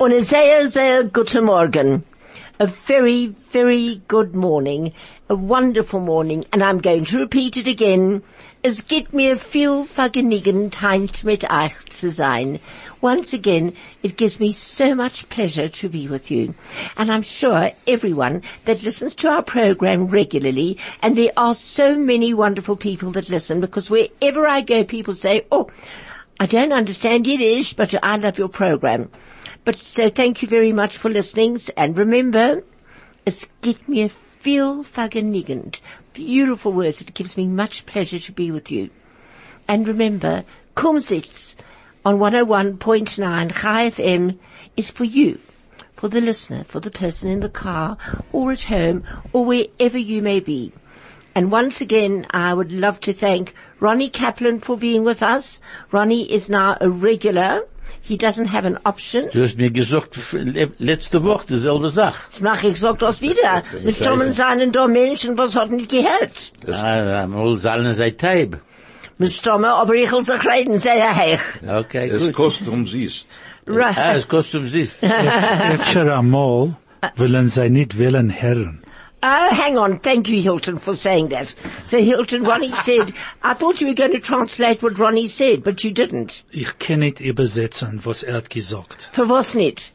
Und sehr, sehr guten Morgen. A very, very good morning. A wonderful morning. And I'm going to repeat it again. Es gibt mir viel Vergnügen, heint mit euch zu sein. Once again, it gives me so much pleasure to be with you. And I'm sure everyone that listens to our program regularly, and there are so many wonderful people that listen, because wherever I go, people say, oh, I don't understand Yiddish, but I love your program. But so thank you very much for listening. And remember, es gibt mir viel vergnügend. Beautiful words. It gives me much pleasure to be with you. And remember, Kumzits on 101.9 Chai FM is for you, for the listener, for the person in the car or at home or wherever you may be. And once again, I would love to thank Ronnie Kaplan for being with us. Ronnie is now a regular. He doesn't have an option. Du hast mir gesagt, le- letzte Woche dieselbe Sache. Das mache ich, sag das wieder. Mit Stommen seinen da Menschen, was hat nicht gehört. Ah, mal sollen sei Teib. Mit Stommen, aber ich will sich reden, sehr heich. Okay, Es gut. kostet umsiehst. Ah, Right. es kostet umsicht. Efter einmal willen sie nicht wählen Herren. Oh, hang on. Thank you, Hilton, for saying that. So Hilton, Ronnie said, I thought you were going to translate what Ronnie said, but you didn't. Ich kann nicht übersetzen, was er hat gesagt. For was nicht?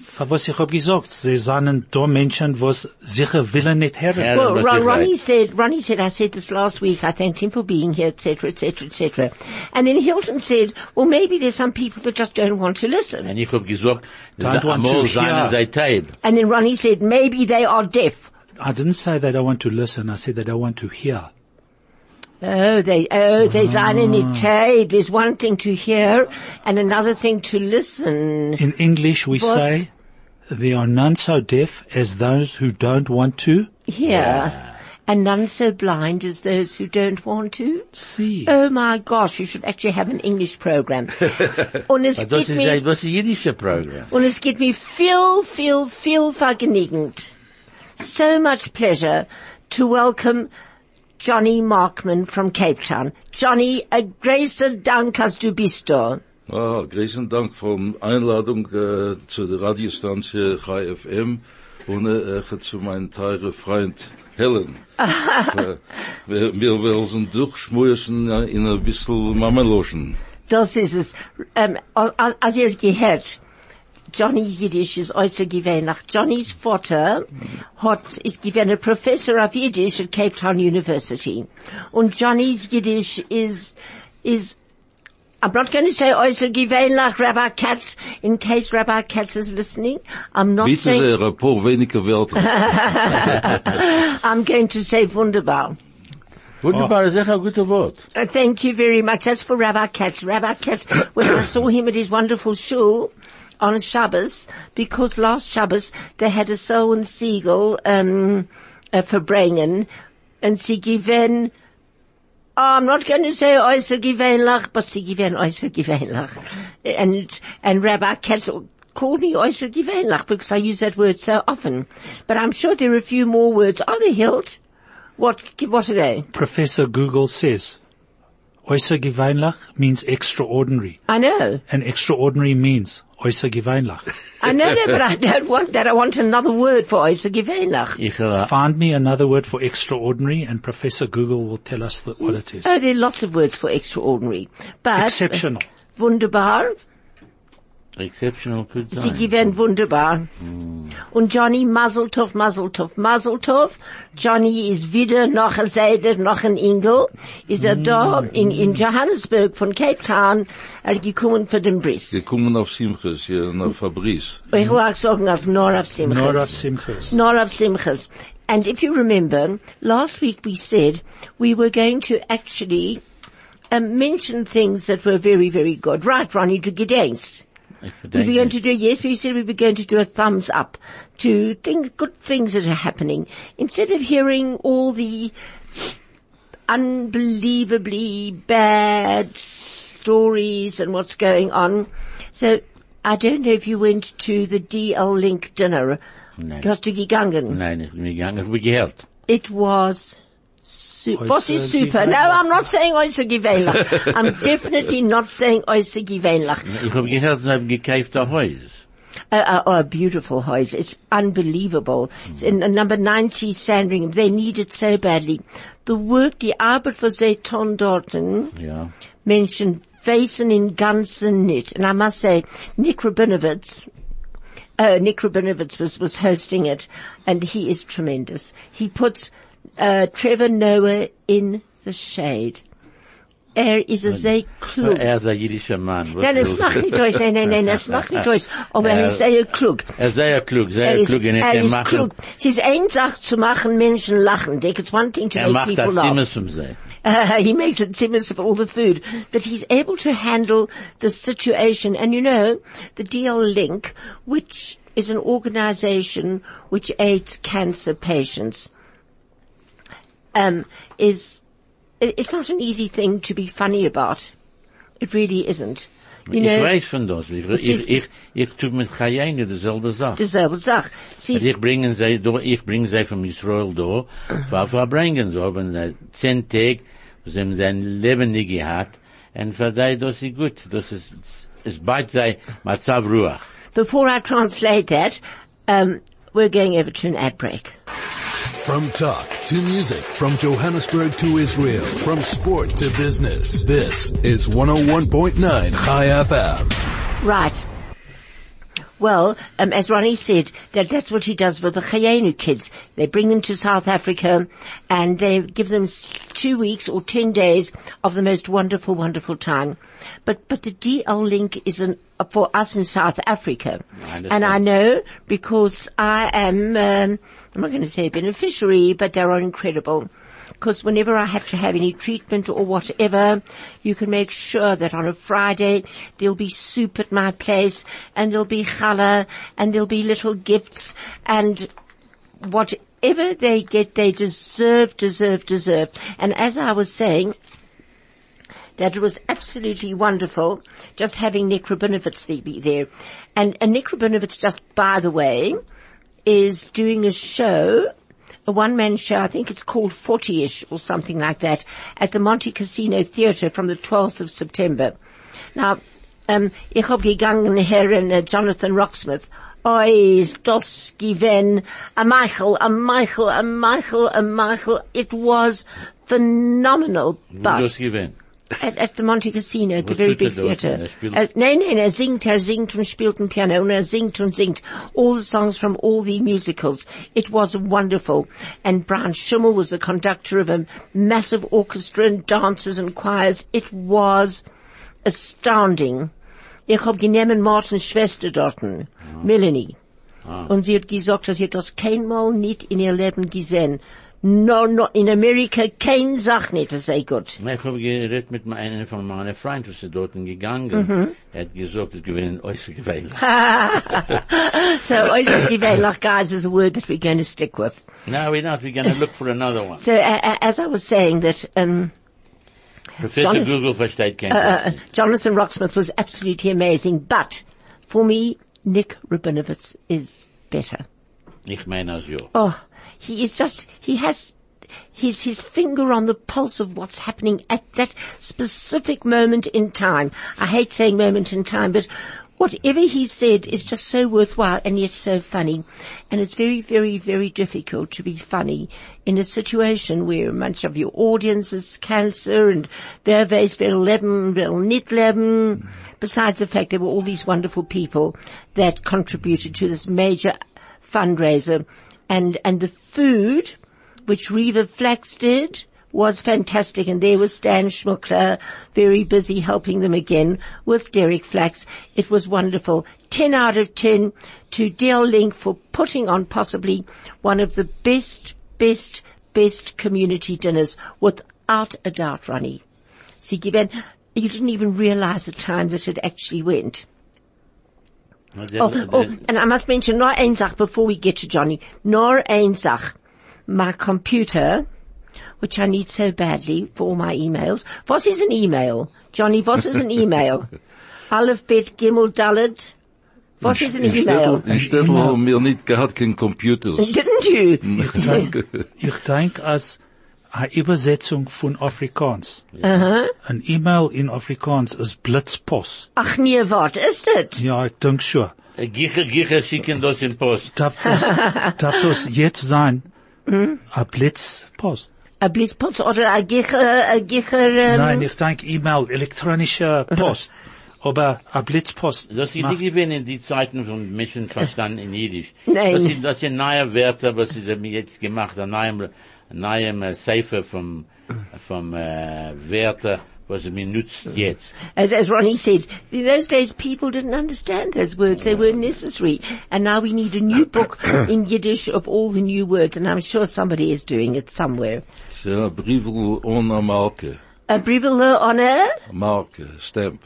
Für was ich hab gesagt, sie sind da Menschen, was sicher willen er nicht Herren. Ja. Well, was Ron, Ronnie right. said, Ronnie said, I said this last week, I thanked him for being here, etc., etc., etc. And then Hilton said, well, maybe there's some people that just don't want to listen. Und ich hab gesagt, Don't want to hear. And then Ronnie said, maybe they are deaf. I didn't say that I want to listen, I said that I want to hear. Oh, they, oh, they seien nicht tape. There's one thing to hear and another thing to listen. In English we Was- say, there are none so deaf as those who don't want to Hear. And none so blind as those who don't want to. see. Oh my gosh, you should actually have an English program. Und es Aber das geht ist mir, ein, das ist ein jiddischer Programm. und es geht mir viel, viel, viel vergnügend. So much pleasure to welcome Johnny Markman from Cape Town. Johnny, a großer Dank, als du bist da. Ah, großen Dank von Einladung äh, zu der Radiostantie Chai FM und äh, zu meinem teuren Freund Helen. äh, wir, wir wollen durchschmeißen äh, in ein bisschen Mameloschen. Das ist es. Ähm, als, als ihr gehört, Johnny's Yiddish ist äußerst gewähnlich. Johnny's Vater hat, ist gewähnt Professor of Yiddish at Cape Town University. Und Johnny's Yiddish is, is, I'm not going to say äußerst gewähnlich, Rabbi Katz, in case Rabbi Katz is listening. I'm not Bitte saying, sehr, ein paar wenige Wörter. I'm going to say wunderbar. Wunderbar, das ist echt ein guter Wort. Uh, thank you very much. That's for Rabbi Katz. Rabbi Katz, when I saw him at his wonderful shul on Shabbos, because last Shabbos they had a sow and Siegel, um, uh, and sie given, oh, I'm not going to say äußer gewöhnlich, but sie given äußer gewöhnlich. And, and Rabbi Katz called me gewöhnlich because I use that word so often. But I'm sure there are a few more words. Are they hilt? What, what are they? Professor Google says, äußergewöhnlich means extraordinary, I know. and extraordinary means äußergewöhnlich. I know that, but I don't want that. I want another word for äußergewöhnlich. Ich, äh, Find me another word for extraordinary, and Professor Google will tell us the, what it is. Oh, there are lots of words for extraordinary. But Exceptional. wunderbar. Exceptional could Sie sein. gewähren wunderbar. Und Johnny Mazeltov, Mazeltov, Mazeltov. Johnny ist wieder noch ein Seder, noch ein Engel. Ist er da in, in Johannesburg von Cape Town, er gekommen für den Briss. Gekommen auf Simches, hier nach Fabrice. Ich will auch sagen, als nur auf Simchas. Nor of Simchas. Nor of Simchas. And if you remember, last week we said we were going to actually um, mention things that were very, very good. Right, Ronnie, to get against. Ich We bedenke were going nicht. to do, yes, we said we were going to do a thumbs up to think good things that are happening. Instead of hearing all the unbelievably bad stories and what's going on. So, I don't know if you went to the DL Link dinner. Nein. Du hast du gegangen. Nein, ich bin gegangen, ich bin gehört. It was super. Was is super? No. I'm not saying äußer gewöhnlich. I'm definitely not saying äußer gewöhnlich. Ich hab gehört, sie haben gekauft ein Haus. Oh, a beautiful house. It's unbelievable. It's in uh, number 90 Sandringham. They need it so badly. The work, die Arbeit, was they tun dorten, Ja. Menschen facing in ganzen nicht. And I must say, Nik Rabinowitz, uh, Nik Rabinowitz was, was hosting it, and he is tremendous. He puts, uh, Trevor Noah in the shade. Er is a sehr klug. Er ist ein jüdischer Mann. Nein, willst macht nicht durch, nein, nein, nein, es macht nicht durch. Aber er Er- ist sehr klug. Er ist sehr klug, Er sehr ist, klug. Er er ist klug. Es ist eine Sache zu machen, Menschen lachen. It's one thing to er make macht people das laugh. Zimmer zum. Uh, he makes it zimmers of all the food, but he's able to handle the situation. And you know, the DL Link, which is an organization which aids cancer patients, um, is, it- it's not an easy thing to be funny about. It really isn't. You Ich know, weiß von das. Ich, ich, ich, ich tue mit Chayenne dieselbe Sache. dieselbe Sache. Sie ich bringe sie ich bringe sie von Israel für verbringen. So haben sie zehn Tage, sie haben sein Leben nicht gehabt, und für die, das ist gut. Das ist, es beit sei Matzav Ruach. Before I translate that, um, we're going over to an ad break. From talk to music, from Johannesburg to Israel, from sport to business. This is 101.9 Chai FM. Right. Well, um, as Ronnie said, that that's what he does with the Chayenu kids. They bring them to South Africa and they give them two weeks or ten days of the most wonderful, wonderful time. But, but the DL link is an, for us in South Africa. I and I know because I am, um, I'm not going to say a beneficiary, but they are incredible because whenever I have to have any treatment or whatever, you can make sure that on a Friday there'll be soup at my place and there'll be challah and there'll be little gifts and whatever they get, they deserve, deserve, deserve. And as I was saying, that it was absolutely wonderful just having Nik Rabinowitz there- be there. And, and just by the way, is doing a show, a one-man show, I think it's called 40ish or something like that, at the Monte Casino Theatre from the 12th of September. Now, um, ich hab gegangen, Herren uh, Jonathan Roxmouth. Oi, das given a Michael, a Michael, a Michael, a Michael. It was phenomenal, but. At, at the Monte Casino, at the very er big theatre. Er nein, nein, er singt, er singt und spielt ein Piano und er singt und singt all the songs from all the musicals. It was wonderful. And Bryan Schimmel was the conductor of a massive orchestra and dancers and choirs. It was astounding. Ich hab genommen Martins Schwester dorten, Melanie. Und sie hat gesagt, dass sie das keinmal nicht in ihr Leben gesehen. No, no, in Amerika kein Sach nicht, das sei gut. Ich habe geredet mit einem von meinen Freunden, was ist dort gegangen. Mhm. Er hat gesagt, es gewinnt äußerst gewählt. So, Oisivela, guys, is a word that we're going to stick with. No, we're not. We're going to look for another one. So, uh, uh, as I was saying that, um, Professor John- Google versteht kein uh, Deutsch. Jonathan Roxmouth was absolutely amazing, but for me, Nik Rabinowitz is better. Ich meine. Oh, he is just, he has his, his finger on the pulse of what's happening at that specific moment in time. I hate saying moment in time, but whatever he said is just so worthwhile and yet so funny. And it's very, very, very difficult to be funny in a situation where much of your audience is cancer and wer weiß will leben, will nicht leben. Besides the fact there were all these wonderful people that contributed to this major fundraiser and, and the food, which Reva Flax did, was fantastic and there was Stan Schmuckler very busy helping them again with Derek Flax. It was wonderful. 10 out of 10 to Dale Link for putting on possibly one of the best, best, best community dinners without a doubt, Ronnie. See, given, you didn't even realize the time that it actually went. Der- Oh, oh, and I must mention, nur ein Sach before we get to Johnny. Nor ein Sach. My computer, which I need so badly for all my emails. Voss is an email? Johnny, Voss is an email? Aleph, Bet, Gimel, Dalet. Was is an In Städtel, email? in Städtel haben wir nicht gehabt kein Computers. Didn't you? Ich denke, als eine Übersetzung von Afrikaans. Ein E-Mail in Afrikaans ist Blitzpost. Ach nee, wat is dit? Ja, ich denke schon. Gicher, Gicher schicken das in Post. Darf das, darf das jetzt sein? A Blitzpost? A Blitzpotz oder a Gicher, a Gicher, ähm, Nein, ich denke E-Mail, elektronische Post. Aber a Blitzpost. Das ist nicht gewesen in die Zeiten von Menschen verstanden in Jiddisch. Nein. Das sind, das sind neue Wörter, was sie haben jetzt gemacht, neuem, ein neuem äh, Cipher vom, vom, äh, Wörter, was sie benutzt jetzt. as, as Ronnie said, in those days people didn't understand those words. They weren't necessary. And now we need a new book in Yiddish of all the new words, and I'm sure somebody is doing it somewhere. Ja, Briefel ohne Marke. A breviller on a, Marke, stamp.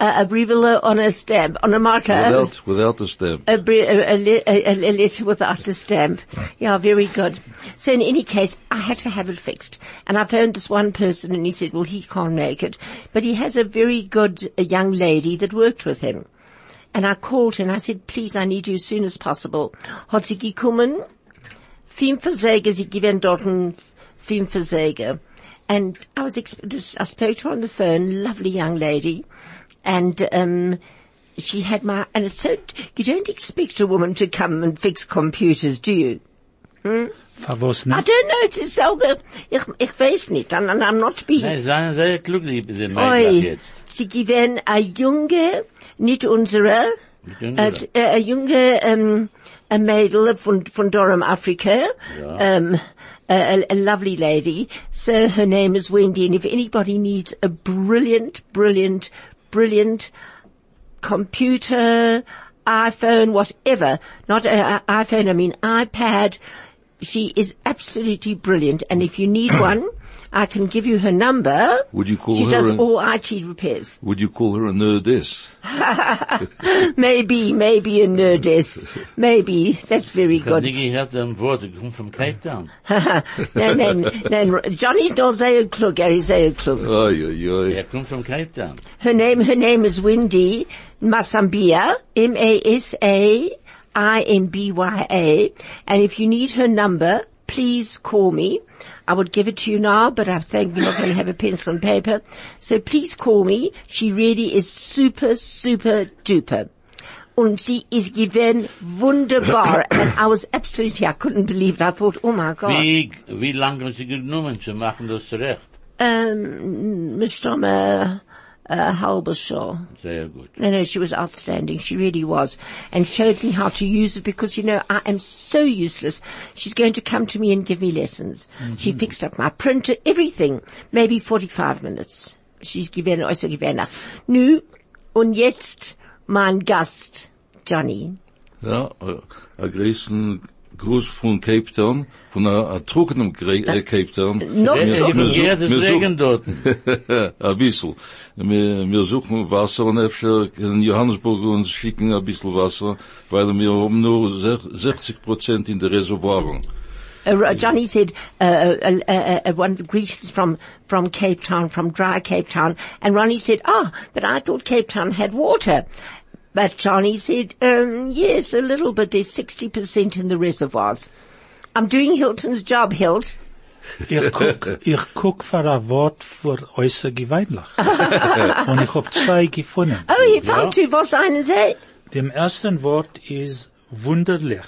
A, a breviller on a stamp, on a marker. Without, without a stamp. a, bre- a, a, a, a letter without the stamp. Yeah, very good. So in any case, I had to have it fixed. And I phoned this one person and he said, well, he can't make it. But he has a very good a young lady that worked with him. And I called her and I said, please, I need you as soon as possible. Hat sie gekommen? Fünf Versäge, sie given dort fünf Versäge. And I was, I spoke to her on the phone, lovely young lady. And, um, she had my, and it's so, you don't expect a woman to come and fix computers, do you? Verwas I don't know, it's ist selber, ich, ich weiß nicht, and, and I'm not being, Nein, seien sehr klug, die, die Mädchen oi, jetzt. sie gewinnen a junge, nicht unsere, Nicht unsere. als, äh, a junge, ähm, a Mädel von, von Durham, Africa, Ja. um, a, a, a lovely lady. So her name is Wendy, and if anybody needs a brilliant, brilliant, brilliant computer, iPhone, whatever, not a, a iPhone, I mean iPad, she is absolutely brilliant. And if you need one, I can give you her number. Would you call she her does an- all IT repairs. Would you call her a nerdess? maybe, maybe a nerdess. Maybe. That's very Ich hab good. nie gehört ein Wort, ich komme von Cape Town. nein, nein, nein. Johnny's not sehr klug, er ist sehr klug. Oi, oi, oi. Er kommt von Cape Town. Her name, her name is Wendy Masaimbya, M-A-S-A-I-M-B-Y-A. And if you need her number, please call me. I would give it to you now, but I think we're not going to have a pencil and paper. So please call me. She really is super, super duper. Und sie ist given wunderbar. and I was absolutely, I couldn't believe it. I thought, oh my gosh. Wie, wie lange haben Sie genommen zu machen das zurecht? Um, Mr. Uh, Halbershaw. Sehr gut. No, no, she was outstanding. She really was. And showed me how to use it because, you know, I am so useless. She's going to come to me and give me lessons. She fixed up my printer, everything. Maybe 45 minutes. She's given, also given. Nu, und jetzt mein Gast, Johnny. Ja, äh, ein größten Gruß von Cape Town, von einer trockenem Gre- äh, Cape Town. Noch Wir- trocken. wir such- Ja, das wir such- Regen dort. ein bisschen. Wir, wir suchen Wasser und öfter in Johannesburg uns schicken ein bisschen Wasser, weil wir haben nur 60 Prozent in der Reservoiren. Uh, Johnny said, uh, uh, uh, uh, one greetings from, from Cape Town, from dry Cape Town. And Ronnie said, ah, but I thought Cape Town had water. But Johnny said, um, yes, a little, but there's 60% in the reservoirs. I'm doing Hilton's job, Hilt. Ich guck, ich guck für ein Wort für äußer gewöhnlich. Und ich hab zwei gefunden. Oh, you found two, was einen say? Dem ersten Wort ist wunderlich.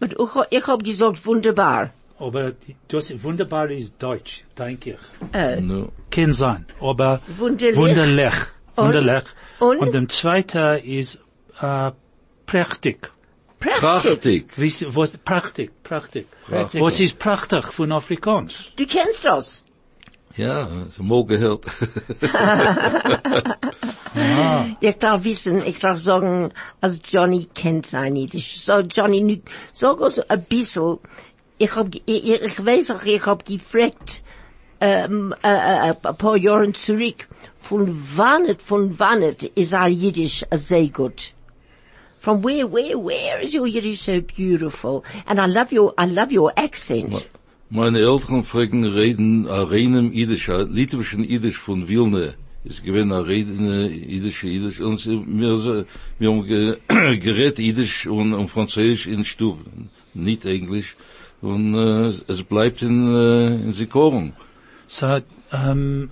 But ich, ich hab gesagt wunderbar. Aber das wunderbar ist Deutsch, denke ich. Oh, No. Kann sein. Aber Wunderlich. wunderlich. Und? Und? Und dem zweiten ist, äh, prächtig. prachtig. Prachtig. Was, prachtig, prachtig. Prachtig. Was ist prachtig von Afrikaans? Du kennst das. Ja, es mogen gehört. Ich darf wissen, ich darf sagen, als Johnny kennt sein Jiddisch. So, Johnny, sag uns ein bisschen, ich hab, ich, ich weiß auch, ich hab gefragt, ähm, äh, äh, ein paar Jahre zurück, von wann, von wann ist our Yiddish sehr gut? From where, where, where is your Yiddish so beautiful? And I love your, I love your accent. Meine Eltern fragen reden a reinem Jiddisch, a litwischen Jiddisch von Wilne. Es gewinn a redene Jiddische Jiddisch. Und sie- wir, so- wir haben ge, gerät Jiddisch und, und Französisch in Stub. Nicht Englisch. Und äh, es bleibt in, äh, in Sikoren. So, um,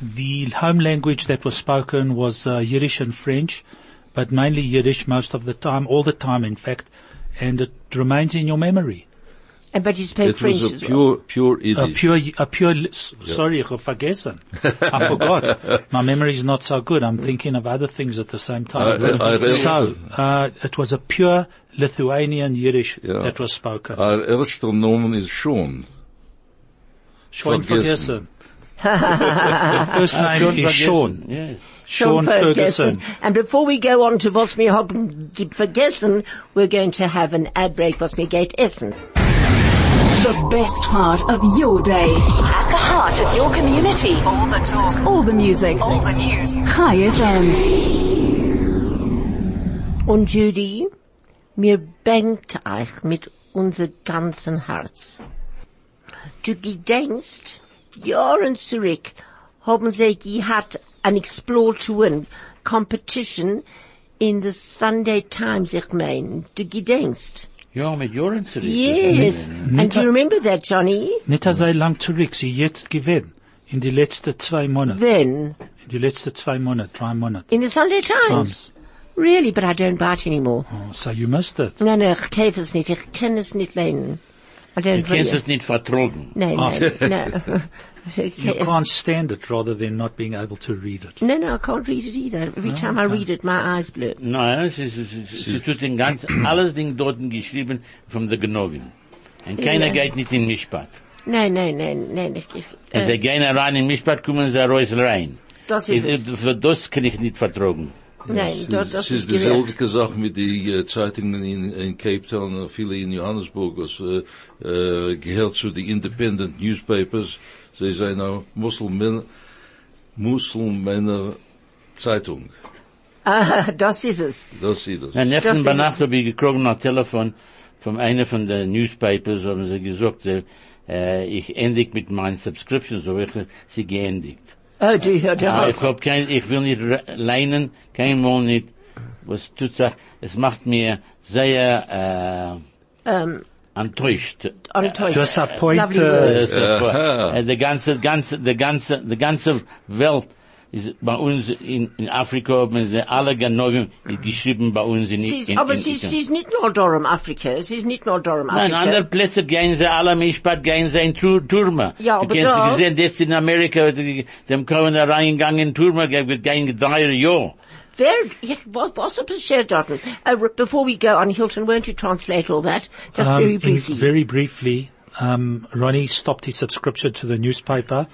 the home language that was spoken was uh, Yiddish and French, but mainly Yiddish most of the time, all the time in fact, and it remains in your memory. And but you spoke It French was a as well. pure, pure A pure, a pure, s- sorry, ich hab vergessen. I forgot. My memory is not so good. I'm thinking of other things at the same time. I- I- I so, uh, it was a pure Lithuanian Yiddish Yeah. that was spoken. Our erster Nomen is Sean. Sean vergessen. Ferguson. The first uh, name Sean is Sean. Ferguson, Yes. Sean Ferguson. And before we go on to was mir haben vergessen, we're going to have an ad break was mir geht essen. The best part of your day. At the heart of your community. All the talk. All the music. All the news. Chai FM. Und Judy, mir bangt euch mit unser ganzen Herz. Du gedenkst, Jahren zurück haben sie gehabt an Explore to Win Competition in the Sunday Times, ich mein. Du gedenkst. Ja, mit Joren zurück. Yes. And do you remember that, Johnny? Nicht so lang zurück, sie jetzt gewinnt. In die letzten zwei Monate. Then, In die letzten zwei Monate, drei Monate. in the Sunday Times. Times. Really, but I don't buy it anymore. Oh, so you missed it. No, no, ich kaufe es nicht. Ich kann es nicht lehnen. I don't kannst really. es nicht vertrogen. No, no, oh. no. You can't stand it rather than not being able to read it. No, no, I can't read it either. Every time I read it, my eyes blur. Nein, es ist, es ist, es ist tut den ganz, alles Ding dort geschrieben von der Genovin. Und keiner Ja. geht nicht in Mischpat. No, no, no, no. no. Ich, Wenn sie äh, gehen rein in Mischpat, kommen sie raus rein. das ist Ich- es. Für das kann ich nicht vertrogen. Nein, das, das Es ist ist gewählt. dieselbe Sache mit den äh, Zeitungen in, in Cape Town und viele in Johannesburg, was äh, äh, gehört zu den Independent Newspapers. Sie sind auch Muslimen, Muslimer Zeitung. Ah, das ist es. Das ist das. Na, Das neffen ist bei es. Nacht habe ich gekriegt ein Telefon von einer von den Newspapers, haben sie gesagt, äh, ich endig mit meinen Subscriptions, so ich sie geendigt. Oh, du hörst Aber das. ich hab kein, ich will nicht leinen, kein Mal nicht. Was tut sich, es macht mir sehr, äh, Ähm, enttäuscht. enttäuscht. Disappointed. Words. Äh, äh, die ganze, ganze, die ganze, die ganze Welt ist bei uns in, in Afrika, haben sie alle Genoven geschrieben bei uns in, Sie ist, in, aber in, sie, in, ist- sie ist nicht nur Durham, Afrika. Sie ist nicht nur Durham, Nein, Afrika. andere Plätze gehen sie alle Mischpat, gehen sie in Tur Turma. Ja, du aber kennst da- gesehen, jetzt in Amerika, die- dem kommen da reingegangen in Turma, wird gehen drei Jahre. Wer, ich, was, was ist passiert dort? Uh, before we go on, Hilton, won't you translate all that? Just Um, very briefly. very briefly, um, Ronnie stopped his subscription to the newspaper.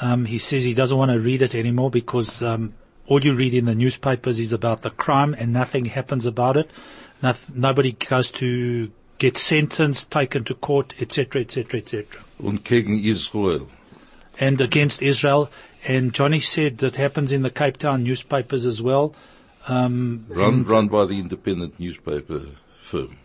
Um, he says he doesn't want to read it anymore because um, all you read in the newspapers is about the crime and nothing happens about it. Noth- nobody goes to get sentenced, taken to court, etc., etc., etc. Und gegen Israel. And against Israel. And Johnny said that happens in the Cape Town newspapers as well. Um, Run, run by the independent newspaper firm.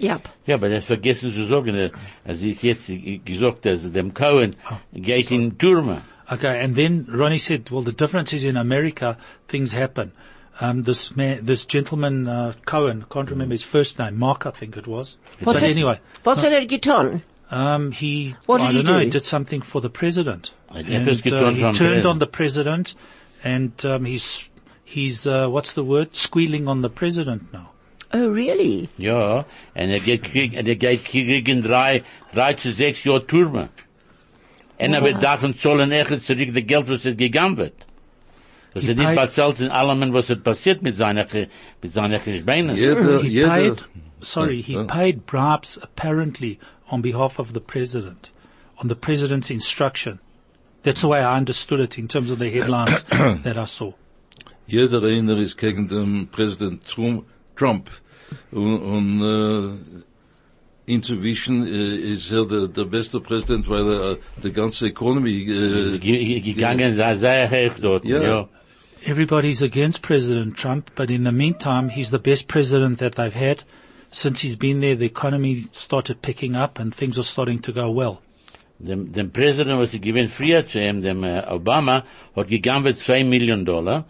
Yep. Ja, aber das vergessen zu sagen, als ich jetzt gesagt, dass dem Cohen geht in Turma. Okay, and then Ronnie said, well, the difference is in America, things happen. Um, this man, this gentleman, uh, Cohen, can't remember his first name, Mark, I think it was. Was but it- anyway, Was hat er getan? um, he, What did he don't know, do? he did something for the president. Hij And, uh, he turned president. on the president and, um, he's, he's, uh, what's the word? Squealing on the president now. Oh, really? Ja, en er geht krieg, en er geht kriegen drei, drei zu sechs Jahre Turma. En er wird davon zahlen echt zurück das Geld, was es gegangen wird. Das He ist nicht paid- bezahlt in allem, was es passiert mit seiner, Ge- mit seiner Gespeinen. Jeder, He jeder, paid, sorry, he paid bribes apparently on behalf of the president, on the president's instruction. That's the way I understood it in terms of the headlines that I saw. jeder einer ist gegen den Präsident Trump, Trump. Und, und äh, inzwischen äh, ist er der, der beste Präsident, weil er äh, die ganze Economy äh, Ge- ge- Gegangen, sei sehr hoch dort, Ja. ja. Everybody's against President Trump, but in the meantime, he's the best president that they've had. Since he's been there, the economy started picking up and things are starting to go well. Dem, dem Präsident, was sie gewinnt früher zu ihm, dem äh, Obama, hat gegangen mit zwei Millionen Dollar.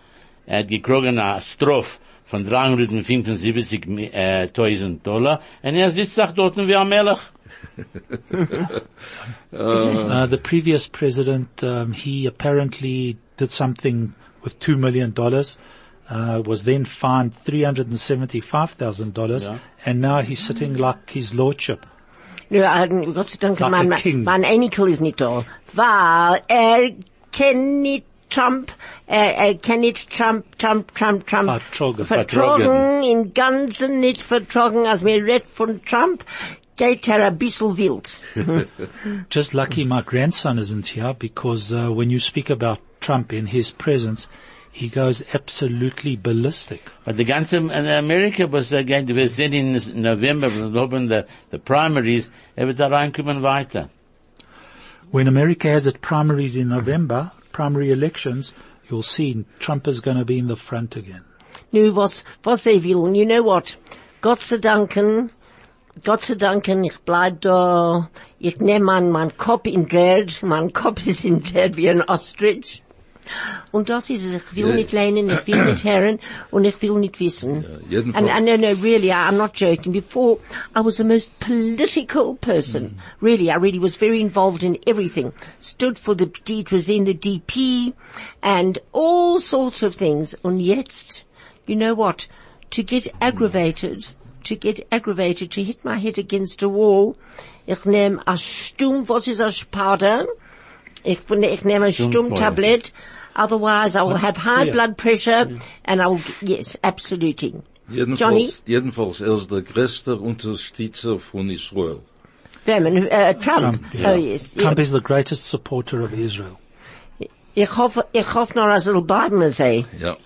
Er hat gekriegt eine Strophe von 375.000 äh, 1000 Dollar. Und er sitzt auch dort wie ein Melech. Uh, the previous president, um, he apparently did something with two million dollars. uh, was then fined $375,000 and now he's sitting like his lordship. Nu, uh, Gott sei Dank, Like mein, a mein, king. mein Enkel ist nicht da. Weil er kennt nicht Trump, er, er kennt nicht Trump, Trump, Trump, Trump. Vertrogen. Vertrogen, im Ganzen nicht vertrogen, als mir redt von Trump, geht er ein bisschen wild. Just lucky my grandson isn't here because uh, when you speak about Trump in his presence, he goes absolutely ballistic. But die ganze in Amerika, was er geht, wir sehen in November, wir haben the, the primaries, er wird da reinkommen weiter. When America has its primaries in November, primary elections, you'll see Trump is going to be in the front again. Nu, was, was er you know what? Gott sei Danken, Gott sei Danken, ich bleib da, ich nehm mein, mein Kopf in Dread, mein Kopf ist in Dread wie ein Ostrich. Und das ist es, ich will Ja. nicht lernen, ich will nicht hören, und ich will nicht wissen. jedenfalls. and, and no, no, really, I, I'm not joking. Before, I was the most political person. Hmm. Really, I really was very involved in everything. Stood for the, it was in the DP, and all sorts of things. Und jetzt, you know what? To get aggravated, to get aggravated, to hit my head against a wall, ich nehm a Stum, was ist a Sparda? Ich, ich nehme a Stum Stummfeuer. Tablet. Otherwise, I will have high Yeah. blood pressure, and I will, yes, absolutely. Johnny? Jedenfalls, jedenfalls, er ist der größte Unterstützer von Israel. Vermin, uh, Trump. Trump, yeah. Oh yes. Trump yeah. is the greatest supporter of Israel. Ich hoffe, ich hoffe noch, als er bleiben sei. Ja.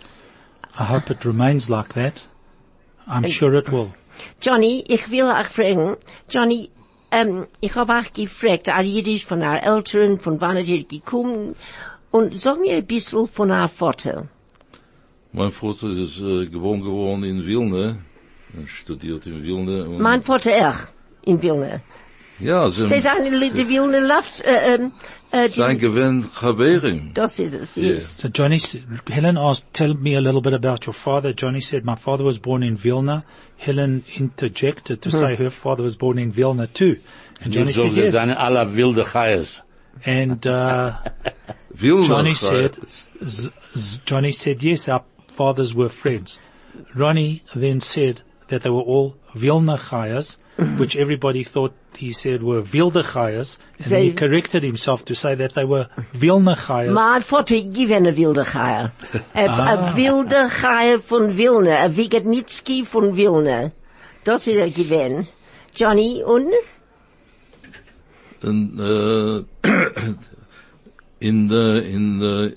I hope it remains like that. I'm sure it will. Johnny, ich will auch fragen, Johnny, ähm, ich habe auch gefragt, auch Jiddisch von our Eltern, von wann er hier gekommen, und sag mir ein bisschen von our Vater. Mein Vater ist äh, geboren geworden in Wilna. Er studiert in Wilna. Und Mein Vater auch, in Wilna. ja, Sie sagen, die Wilna läuft, äh, ähm, äh, sein Gewinn Chaverim. das ist es, yes. So Johnny, Helen asked, tell me a little bit about your father. Johnny said, my father was born in Vilna. Helen interjected to say her father was born in Vilna too. And Johnny said yes. sind alle wilde Chayes. And, uh, Johnny said, z- z- Johnny said, yes, our fathers were friends. Ronnie then said that they were all Vilna Chayas, which everybody thought he said were Vilde Chayas, and then he corrected himself to say that they were Vilna Chayas. Mein Vater gewinnt a wilde Chaya. A, Ah. a wilde Chaya von Wilna, a Wigatnitsky von Wilna. Das ist er gewinnt. Johnny, und? En, äh, in, äh, in, äh,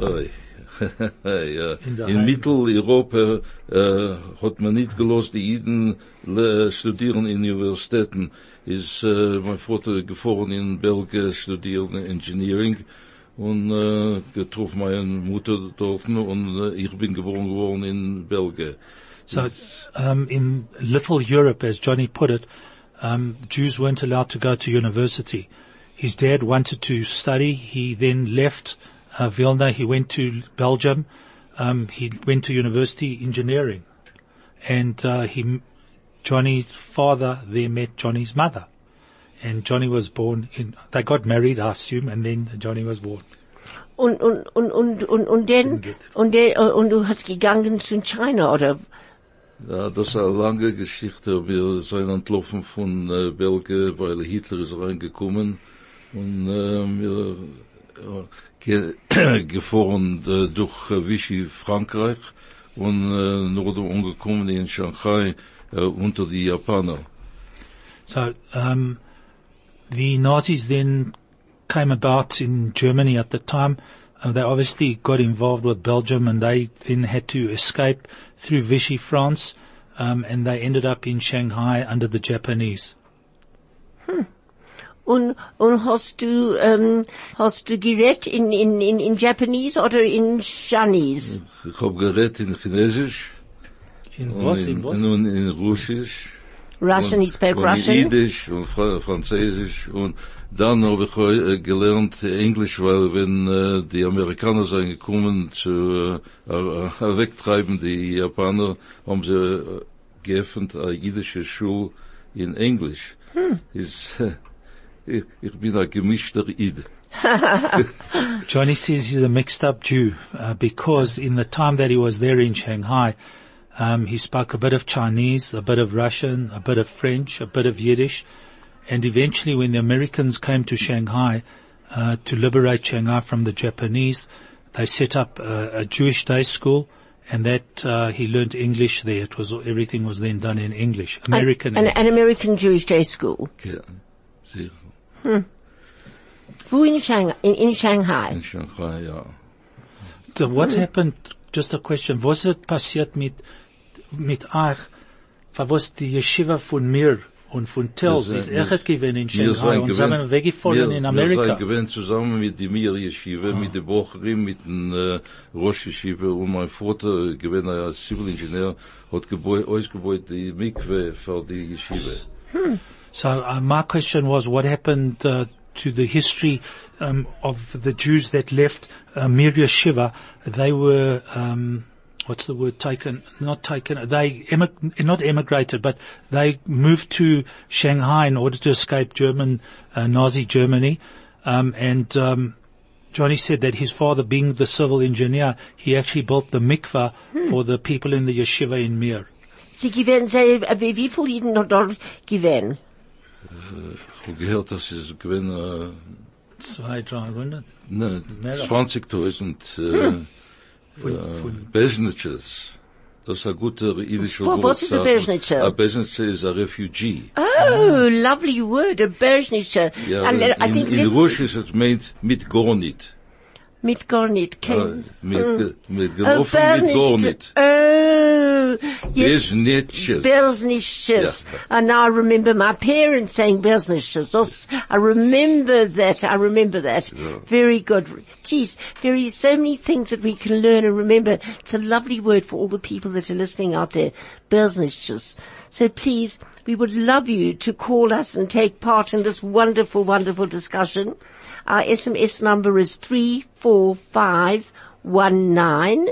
oi. ja. In in Mitteleuropa äh, hat man nicht gelost, die Jiden le- studieren in Universitäten. Ist äh, mein Vater gefahren in Belgien, studieren Engineering und äh, getroffen meine Mutter dort und äh, ich bin geboren geworden in Belgien. So, um, in Little Europe, as Johnny put it, um, Jews weren't allowed to go to university. His dad wanted to study. He then left uh, Vilna. He went to Belgium. Um, he went to university engineering, and uh, he, Johnny's father there met Johnny's mother, and Johnny was born in. They got married, I assume, and then Johnny was born. Und, und, und, und, und, und dann, und, der, und du hast gegangen zu China, oder? Ja, das ist eine lange Geschichte. Wir sind entlaufen von äh, Belgien, weil Hitler ist reingekommen und äh, wir äh, ge gefahren äh, durch Vichy Frankreich und äh, Norden angekommen in Shanghai äh, unter die Japaner. So um, the Nazis then came about in Germany at the time. Uh, they obviously got involved with Belgium, and they then had to escape through Vichy France, um, and they ended up in Shanghai under the Japanese. Und, und hast du, ähm, hast du gerät in, in, in, in Japanese oder in Chinese? Ich habe geredet in Chinesisch In und was? in, In was? und in Russisch. Russian, he und, spoke und Russian. Jiddisch und Fra Französisch und dann habe ich äh, gelernt Englisch, weil wenn äh, die Amerikaner sind gekommen zu äh, wegtreiben die Japaner, haben sie äh, geöffnet eine jiddische Schule in Englisch. Ist, äh, ich, ich bin ein gemischter Id. Johnny says he's a mixed up Jew uh, because in the time that he was there in Shanghai, um, he spoke a bit of Chinese, a bit of Russian, a bit of French, a bit of Yiddish, and eventually when the Americans came to Shanghai uh, to liberate Shanghai from the Japanese, they set up a, a Jewish day school, and that uh, he learned English there. It was everything was then done in English, American. An, English. an American Jewish day school. Ja, sicher. Wo in Shanghai? In, in Shanghai. In Shanghai, ja. So what happened? Just a question. Was it passiert mit mit euch? Was die Yeshiva von mir und von Tells Wir ist sind- echt gewesen in Shanghai und sind weggefallen wir- in Wir sind gewinnt zusammen mit dem Mir Yeshiva, mit dem Bocherim, mit dem äh, Rosh Yeshiva und mein Vater, gewinnt als Civil Engineer, hat geboi- ausgebaut die Mikve für die Yeshiva. So uh, my question was, what happened uh, to the history um, of the Jews that left uh, Mir Yeshiva? They were, um, what's the word? Taken, not taken. They emi- not emigrated, but they moved to Shanghai in order to escape German uh, Nazi Germany. Um, and um, Johnny said that his father, being the civil engineer, he actually built the mikvah for the people in the yeshiva in Mir. Sie gewähren, sie, äh, wie, wie viele Jeden noch dort gewähren? Ich habe gehört, dass es gewinnt, äh, Zwei, drei hundert. ne, Mehr. 20.000 äh, uh, äh, Besnitches. Das ist ein guter jüdischer Wo- was ist ein Besnitzer? Ein Besnitzer ist ein Refugee. Oh, lovely word, a Bergnischer. Ja, I, I in, think in let- Russisch es meint mit gar nicht. Mit gar nicht. Kein, mit, ge- mit oh, gelaufen mit gar nicht. Oh, yes. Besnitches. Bersnisches. Yeah. And I remember my parents saying Bersnisches. Those- I remember that. I remember that. Very good. Geez, very, so many things that we can learn and remember. It's a lovely word for all the people that are listening out there. Bersnisches. So please, we would love you to call us and take part in this wonderful, wonderful discussion. Our SMS number is 34519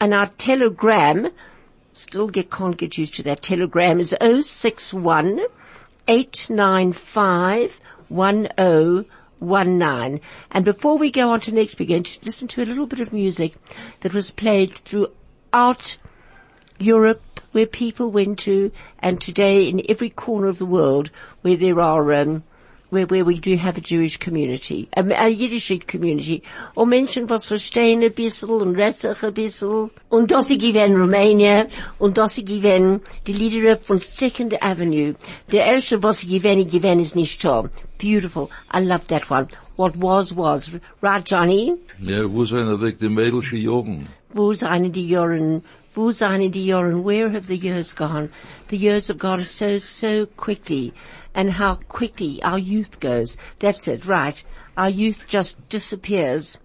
and our telegram still get, can't get used to that. Telegram is 061 895 And before we go on to next, we're going to listen to a little bit of music that was played throughout Europe, where people went to, and today in every corner of the world where there are, um, where, where we do have a Jewish community, a, a Yiddish community, und Menschen, was verstehen ein bisschen und reden ein bisschen. Und das sie gewinnen Romania, und das sie gewinnen die Lieder von Second Avenue. Der erste, was sie gewinnen, gewinnen ist nicht da. Beautiful. I love that one. What was, was. Right, Johnny? Ja, wo sind er weg, die mädelsche Jungen? Wo seien die Jahren? Wo seien die Jahren? Where have the years gone? The years have gone so, so quickly. And how quickly our youth goes. That's it, right. Our youth just disappears.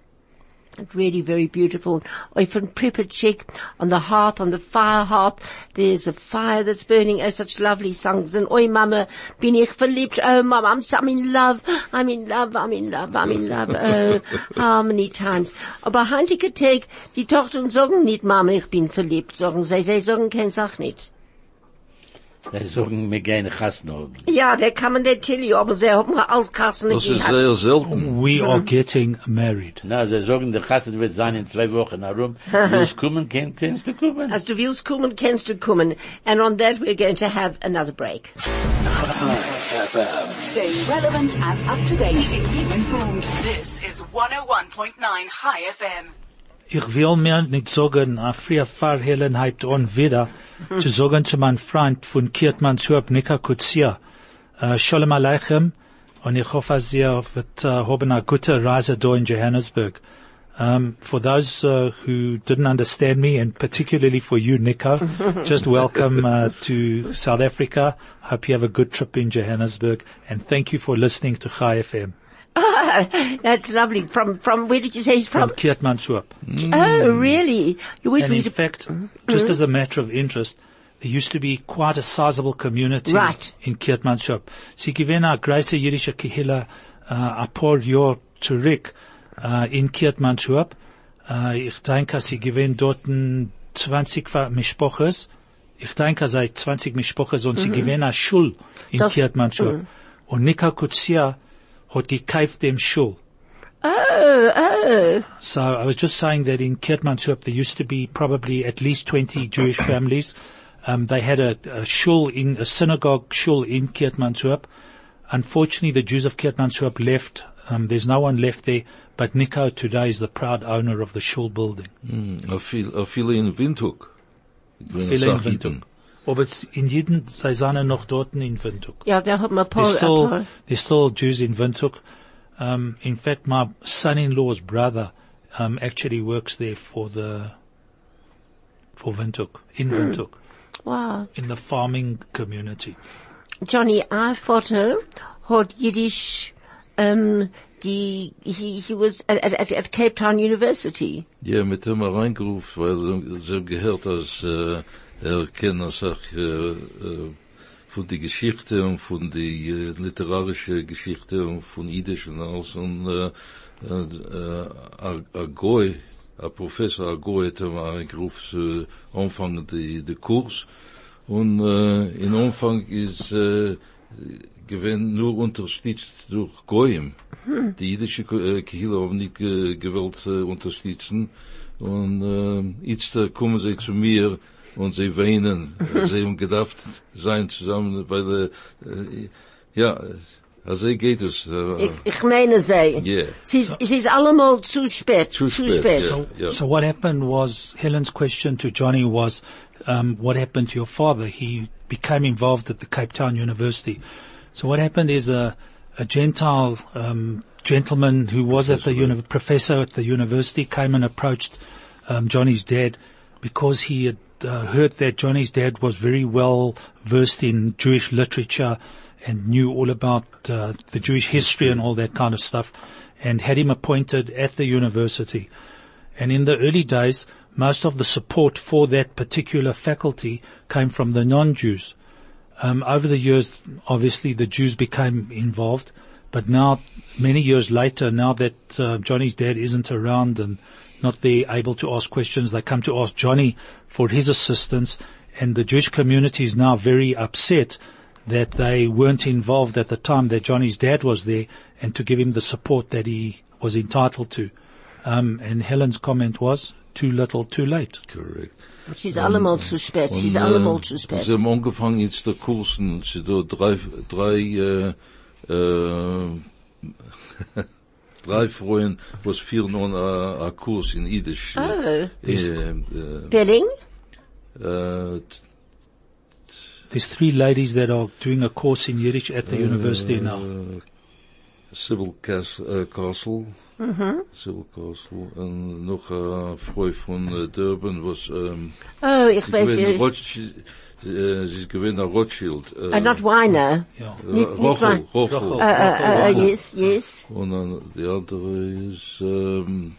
Really very beautiful. From Pripyat on the hearth, on the fire hearth, there's a fire that's burning. Oh, such lovely songs. And oi mama, bin ich verliebt. Oh mama, I'm, I'm in love. I'm in love. I'm in love. I'm in love. Oh, how many times. Aber heutige Tag, die Tochter sagen nicht, Mama, ich bin verliebt. Sagen sie, sie sagen kein Sach nicht. Sie sagen, wir gehen Chasno. Ja, der kann man nicht tell you, aber sie haben alles Kassen Das ist sehr selten. We are mhm. getting married. Na, sie sagen, der Chassid wird sein in zwei Wochen herum. Willst kommen, kannst du kommen. As du willst kommen, kennst du kommen. And on that we're going to have another break. Stay relevant and up to date. Informed. This is 101.9 Chai FM. Ich will mir nicht sagen, a früher Verhellenheit on wieder, zu sagen zu meinem Freund von Kirtmann zu Nika Kutsia. Uh, Shalom Aleichem, und ich hoffe, Sie wird uh, haben eine gute Reise da in Johannesburg. Um, for those uh, who didn't understand me, and particularly for you, Nico, just welcome uh, to South Africa. Hope you have a good trip in Johannesburg, and thank you for listening to Chai FM That's lovely. From, from, where did you say he's from from? Keetmanshoop. Oh, really? You And in fact, just as a matter of interest, there used to be quite a sizable community Right. in Keetmanshoop. Sie gewinnen a große jüdische Kehilla uh, a paar Jahr zurück uh, in Keetmanshoop. Uh, ich denke, sie gewinnen dort 20 Fa- Mischpoches. Ich denke, seit 20 Mischpoches und sie gewinnen a Schul in Das- Keetmanshoop. Und Nika Kutsia hat gekauft dem Schul. Oh, oh. So I was just saying that in Keetmanshoop there used to be probably at least 20 Jewish families. Um, they had a, a shul in, a synagogue shul in Keetmanshoop. Unfortunately, the Jews of Keetmanshoop left. Um, there's no one left there, but Nico today is the proud owner of the shul building. Mm, a viel, a viele in Windhoek. Ik ben in Sach Windhoek. Iden. Aber es- in jeden, sie sind noch dort in Windhoek. Ja, da hat man Paul, There's still, Paul. there's still Jews in Windhoek. Um, in fact, my son-in-law's brother, um, actually works there for the, for Windhoek, in Windhoek, Wow. in the farming community. Johnny, our father had Yiddish, um, die, he, he was at, at, at Cape Town University. Ja, mit dem reingerufen, weil sie, sie haben gehört, dass äh, er kennt als auch, äh, äh, von die Geschichte und von die äh, literarische Geschichte und von Yiddish und alles und äh, äh, a, a Professor a Goy hat ihm reingerufen zu anfangen die, die Kurs und äh, in Anfang ist äh, gewinn nur unterstützt durch Goyim. Die jüdische äh, Kehille haben nicht ge gewollt äh, unterstützen. Und äh, jetzt äh, kommen sie zu mir und sie weinen. sie haben gedacht sein zusammen, weil, äh, ja, also geht es. Äh, Ich, ich meine sie. Ja. Sie ist, sie ist allemal zu spät. Zu spät, ja. Yeah. So what happened was, Helen's question to Johnny was, um, what happened to your father? He became involved at the Cape Town University. So what happened is a, a Gentile, um, gentleman who was at the uni- professor at the university came and approached, um, Johnny's dad because he had uh, heard that Johnny's dad was very well versed in Jewish literature and knew all about uh, the Jewish history and all that kind of stuff and had him appointed at the university. And in the early days, most of the support for that particular faculty came from the non-Jews. Um, over the years, obviously the Jews became involved, but now, many years later, now that uh, Johnny's dad isn't around and not there able to ask questions, they come to ask Johnny for his assistance, and the Jewish community is now very upset that they weren't involved at the time that Johnny's dad was there, and to give him the support that he was entitled to. Um, and Helen's comment was, too little, too late. Correct. Sie ist allemal zu spät. Sie ist Und, eh, allemal zu spät. Sie haben angefangen jetzt der Kursen, sie da drei, drei, äh, eh, äh, eh, drei Freunde, was führen nun uh, a, a Kurs in Yiddish. Uh, oh. Äh, This- uh, äh, Belling? äh, There's three ladies that are doing a course in Yiddish at the university now. Sybil Cas äh, Castle. Sybil Castle. Und noch a Frau von äh, Durban, was, ähm, Oh, ich sie weiß, gewinnt wer- Rothschild, äh, sie ist gewinnt nach Rothschild. uh, not Weiner. Yeah. Nicht- nicht Rochel, Rochel. Rochel. Uh, uh, uh, yes, yes. Und dann die andere ist ähm,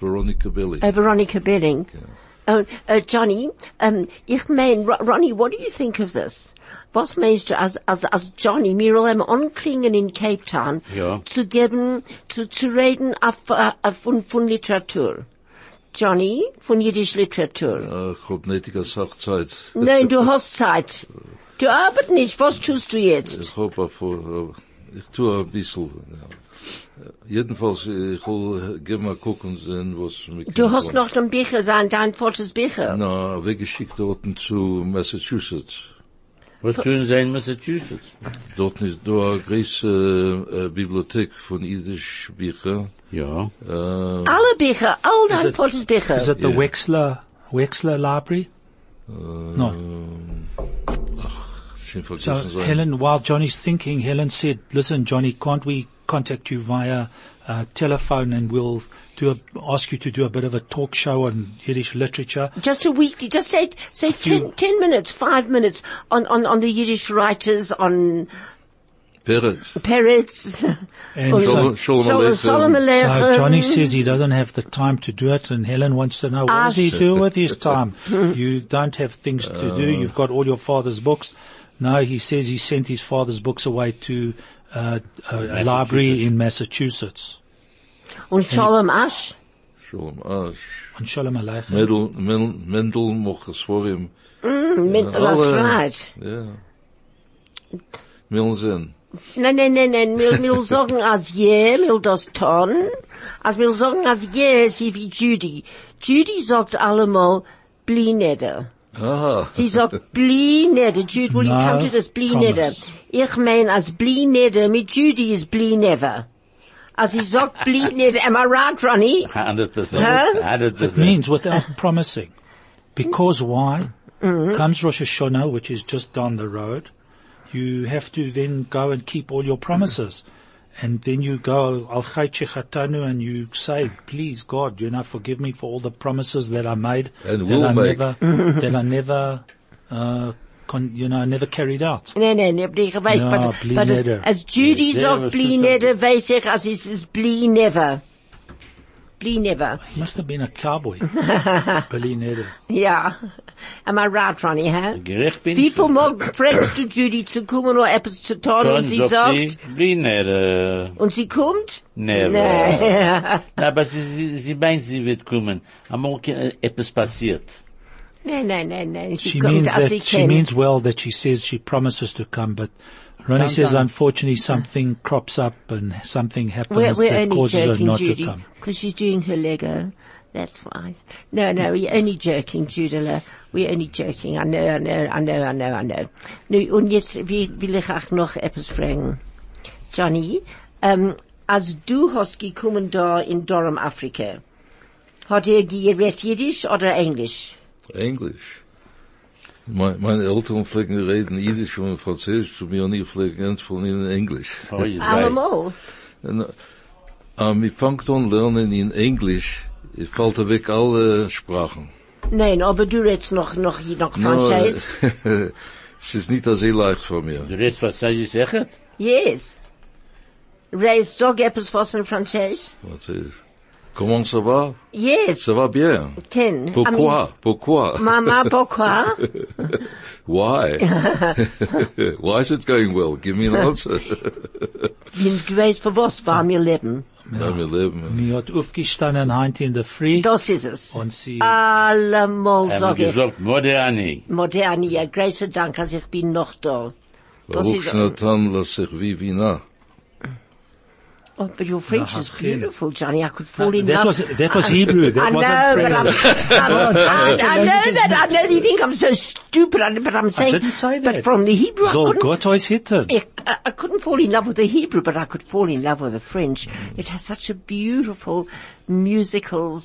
Veronica Belly. Uh, Veronica Belling. Oh, uh, Johnny, um, ich mein, Ronnie, what do you think of this? Was meinst du, als, als, als Johnny, mir will ihm anklingen in Cape Town, Ja. zu geben, zu, zu reden auf, äh, auf, von, von Literatur? Johnny, von Jiddisch Literatur. Ich hab nicht die Sachzeit. Nein, du hast Zeit. Du arbeitest nicht, was tust du jetzt? Ich hab vor, ich tue ein bisschen, Jedenfalls, ich will, geh mal gucken sehen, was mit Du hast noch den Bücher, sein, dein Vaters Bücher. Na, weggeschickt dort zu Massachusetts. Was tun sie in Massachusetts? Dort ist da eine große äh, Bibliothek von jüdisch Bücher. Ja. Äh, Alle Bücher, all dein it- Vaters Bücher. Is it the Yeah. Wexler, Wexler Library? no. schon So sein. Helen, while Johnny's thinking, Helen said, listen, Johnny, can't we contact you via uh, telephone and we'll do a, ask you to do a bit of a talk show on Yiddish literature? Just a weekly, just say, say ten, ten minutes, five minutes on, on, on the Yiddish writers, on Peretz. Peretz. And on so, Shalom Sol- so Johnny says he doesn't have the time to do it and Helen wants to know what does he do with his time? you don't have things to do. You've got all your father's books. No, he says he sent his father's books away to uh, a, a library in Massachusetts. Und Shalom Ash. Shalom Ash. On Shalom Aleichem. Mendel, Mendel, Mendel mocht es vor ihm. Mit, Ja, that's alle- right. Ja. Milzen. Nein, nein, nein, nein, wir, wir sagen als je, wir das tun, als wir sagen als je, sie wie Judy. Judy sagt allemal, bli neder. Ah, Sie sagt bli neder. Jude, will you come to this bli promise. neder? Ich mein als bli neder, mit Judy is bli never. Als sie sagt bli neder, am I right, Ronnie? 100%. Huh? 100%. means without promising. Because why? Mm-hmm. Comes Rosh Hashanah, which is just down the road. You have to then go and keep all your promises. And then you go, Al Chatanu, and you say, please God, you know, forgive me for all the promises that I made. And that will I make. Never, that I never, uh, con, you know, never carried out. Nee, nee, nee, ich weiß, No, but, but as, neder. as Judy sagt tut neder, weiß ich, als es ist bli never. Bli never. He must have been a cowboy. Billy Neder. Ja. Am I right, Ronnie, huh? Gerecht bin Wie viel Mal fragst du Judy zu kommen oder etwas zu tun und sie sagt, Bliner, äh, und sie kommt? never. Nee. Aber sie, sie, sie meint, sie wird kommen. Einmal etwas passiert. Nein, no, no, no. Sie She means that she means well that she says she promises to come, but Ronnie says unfortunately something crops up and something happens We're, we're that causes her joking, not to Judy, come. because she's doing her Lego. That's why. No, no, we're only joking, Judela. We're only joking. I know, I know, I know, I know, I know. Nu, und jetzt will ich auch noch etwas fragen. Johnny, ähm, als du hast gekommen da in Durham, Afrika, hat er geredet Jiddisch oder Englisch? Englisch. Mein, meine Eltern pflegen reden Jiddisch und Französisch zu mir und ich pflege ganz von ihnen Englisch. Oh. Allemal. Um, ich fangt an lernen in Englisch, ich fällt weg alle Sprachen. Nein, aber du redest noch, noch, noch Französisch? No, es ist nicht so leicht für mir. Du redest, ich sagen? Yes. Ray, sag etwas was in Französisch? Französisch. Comment ça va? Yes. Ça va bien. Ken. I mean, Pourquoi? Pourquoi? Mama, pourquoi? Why? Why is it going well? Give me an answer. Weißt, für was war mir leben. Wir leben. Mir hat aufgestanden heint in der Früh Das ist es. und sie, Allemal wir ich. gesagt, Moderni. Moderne, ja, großer Dank, als ich bin noch da. Das ist, Shnatan Lasech Vivina. Oh, but your French Ja, is beautiful, Johnny. I could fall in that love. was, that was Hebrew, that I know, wasn't but I'm, French. I'm, I, I know that, I know you think I'm so stupid, I- but I'm saying, didn't say that. but from the Hebrew, I Soll couldn't. I, I- I couldn't fall in love with the Hebrew, but I could fall in love with the French. It has such a beautiful musical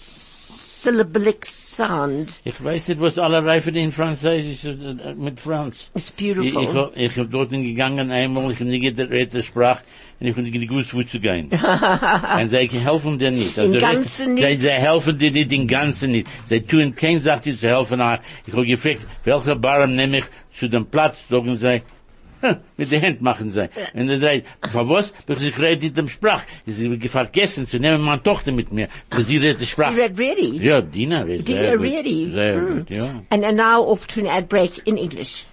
syllabic sound. Ich weiß nicht, was alle Reifen in Französisch äh, mit Franz. It's Ich, beautiful. ich, hab- ich hab dort gegangen einmal, ich hab nicht geredet der Sprache, und ich hab nicht gewusst, wo zu gehen. und sie helfen dir nicht. Der Rest- Ganzen nicht? Sie, helfen dir nicht im Ganzen nicht. Sie tun kein Sache, die zu helfen. Ich hab gefragt, welcher Barm nehme ich zu dem Platz, sagen sie, "Hm, mit der Hand machen sie. Und er sagt, von was? Weil ich rede mit dem Sprach. Ich hab vergessen zu nehmen meine Tochter mit mir, weil sie redet die You Sprache. read really? Ja, Dina redet Dina sehr gut. really? Sehr Hmm. gut, ja. And, and now off to an ad break in English.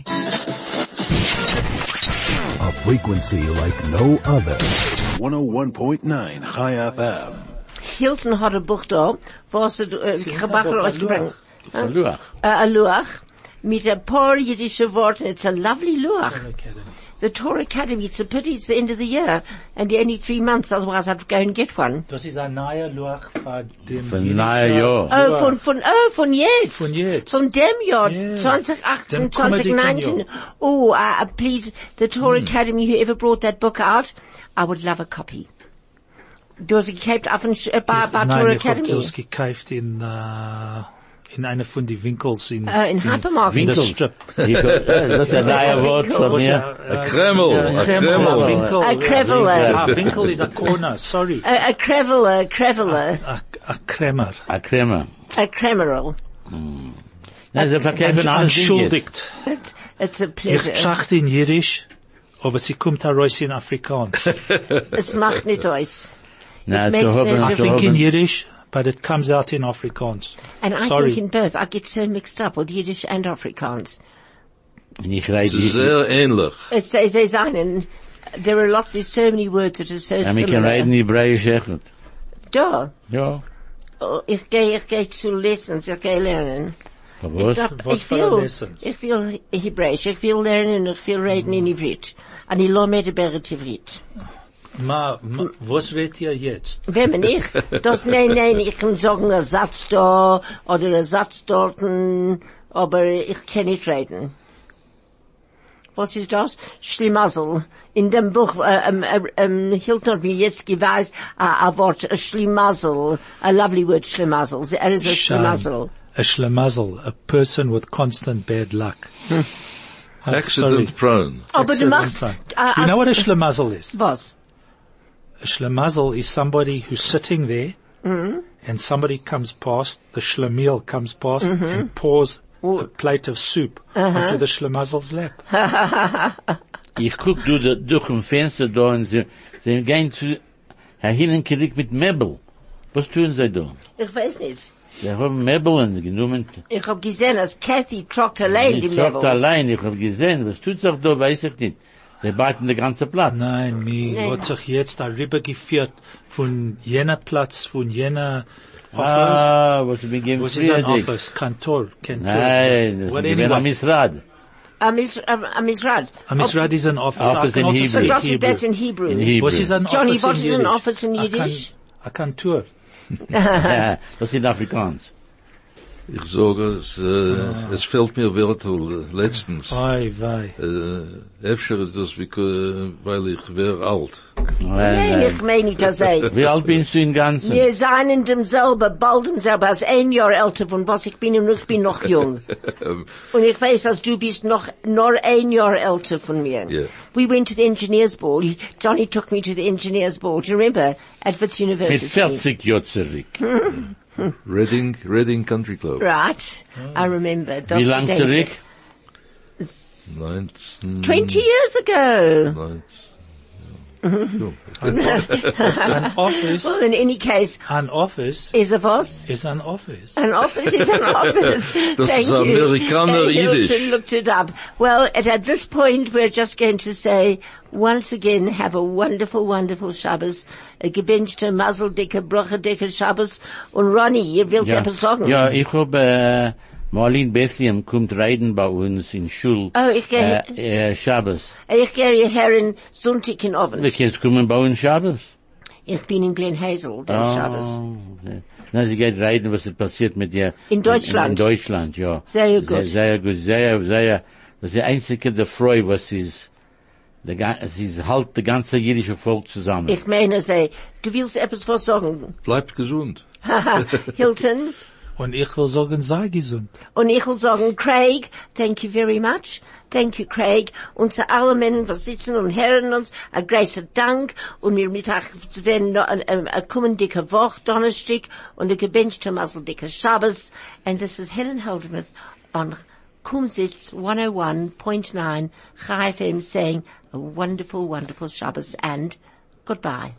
A frequency like no other. 101.9 Chai FM. Hilton hat ein Buch da, was er äh, gebracht hat ausgebracht. Verloren. Äh, ein Luach mit ein paar jüdische Worten. It's a lovely Luach. The Torah Academy, it's a pity it's the end of the year and the only three months, otherwise I'd go and get one. Das ist ein neuer Luach von dem Von jüdischen- neuer Jahr. Oh, Luach. von, von, oh, von jetzt. Von jetzt. Von dem Jahr, Yeah. 2018, 2019. Oh, uh, uh, please, the Torah Hmm. Academy, whoever brought that book out, I would love a copy. Du hast gekauft auf ein, Sch- äh, bei, bei Nein, Torah ich hab Academy. das gekauft in, äh, in einer von die Winkels in, Äh, in Hypermarket. in der Winkel. Strip. Ich, äh, das ist ein neuer Wort von mir. A äh, Kreml, a Kreml. A Kreveler. Ah, Winkel is a corner, sorry. A, a Kreveler, Kreveler, A, a Kremer. A Crema. a Kremerl. Ja, sie verkaufen alles. Entschuldigt. It's, a Ich pleasure. schacht in Jiddisch, aber sie kommt heraus in Afrikaans. Es macht nicht aus. Na, makes zu haben, no I zu think in haben. Yiddish, but it comes out in Afrikaans. And I Sorry. think in both, I get so mixed up with Yiddish and Afrikaans. Und ich rede, Es ist ich, sehr ähnlich. It's, they, they sagen, there are lots, there's so many words that are so ja, wir können similar. reden Hebräisch echt. Da. Ja. Oh, ich gehe, ich gehe zu Lessons, ich gehe lernen. Was? Ich, glaub, Was ich für will, Lessons? ich will Hebräisch, ich will lernen, ich will reden in Ivrit. Und ich lo medber Ivrit. Ma, ma, was redet ihr jetzt? Wenn man nicht, das, nein, nein, ich kann sagen, ein Satz da, oder ein Satz dort, aber ich kann nicht reden. Was ist das? Schlimazel. In dem Buch, äh, ähm, äh, ähm, Hilton hat mir jetzt geweist, äh, ein Wort, Schlimazel, a lovely word, Schlimazel. Er ist ein Schlimazel. A schlemazel, a person with constant bad luck. Hm. I'm sorry. Accident prone. Aber du Accident machst, prone. äh, You know what a schlemazel is? was? A schlemazel is somebody who's sitting there Mm-hmm. and somebody comes past, the schlemiel comes past Mm-hmm. and pours a plate of soup Uh-huh. onto the schlemazel's lap. Ich guck du da, durch ein Fenster da und sie, sie gehen zu, hin und zurück mit Möbel. Was tun sie da? Ich weiß nicht. Sie haben Möbeln genommen. Ich hab gesehen, als Kathy trockt allein die Ich sagt Möbel. allein, ich hab gesehen, was tut sich da, weiß ich nicht. Sie beiten den ganzen Platz. Nein, mir hat sich jetzt darüber geführt von jener Platz, von jener Office. Ah, was ich begeben Was ist ein. Office? Kantor, Kantor. Nein, das ist What anyway. Misrad. Am Is- am- am Israel. A Misrad is an office. Office in Hebrew. So speak das ist das in Hebrew. In Hebrew. Was ist ein Johnny, Office ist ein Yiddish? Office in Yiddish? A Kantor. Ja, das sind Afrikaans. Ich sage, es, äh, ah. es fällt mir Wörter äh, letztens. Oi, wei. Äh, öfter ist das, because, weil ich wäre alt. Nein, ich meine nicht das sei. Er- wie alt bist du im Ganzen? Wir seien in demselben, bald demselben, als ein Jahr älter von was ich bin und ich bin noch jung. und ich weiß, dass du bist noch, nur ein Jahr älter von mir. Yeah. We went to the engineers ball. Johnny took me to the engineers ball. Do you remember? At Wits Mit University. 40 Jahren zurück. Hmm. Reading, Reading Country Club. Right. Hmm. I remember. Das Wie lang zurück? 20 years ago. 19, An office, Well, in any case, an office is a was? is an office. An office is an office. Das Thank ist you. Amerikaner Uh, Hilton Yiddish. looked it up. Well, at, at this point, we're just going to say, once again, have a wonderful, wonderful Shabbos. A gebenchte, mazeldicke, brochedicke Shabbos. Und Ronny, ihr wollt Ja, etwas sagen? ja ich hab, äh, Marlene Bethlehem kommt reiten bei uns in Schul. Oh, ich gehe, Äh, äh, Shabbos. ich gehe Herren Sonntag in Du Ovens. kannst kommen bei uns Shabbos. Ich bin in Glen Hazel, den Shabbos. ja. Na, sie geht reiten, was ist passiert mit ihr. In Deutschland. In, in Deutschland, ja. Sehr gut. Sehr, sehr gut, sehr, sehr, das ist die einzige der Freude, was ist, der, ist halt der ganze jüdische Volk zusammen. Ich meine, sei, du willst etwas was sagen? bleibt gesund. Hilton? Und ich will sagen, sei gesund. Und ich will sagen, Craig, thank you very much. Thank you, Craig. Und zu allen Männern, was sitzen und hören uns, ein großer Dank. Und wir Mittag werden noch ein, ein, ein kommendicke Woche, Donnerstag, und ein gebenchte Maseldicke Shabbos. And this is Helen Holdermuth on Kumzits 101.9 Chai FM saying a wonderful, wonderful Shabbos and goodbye.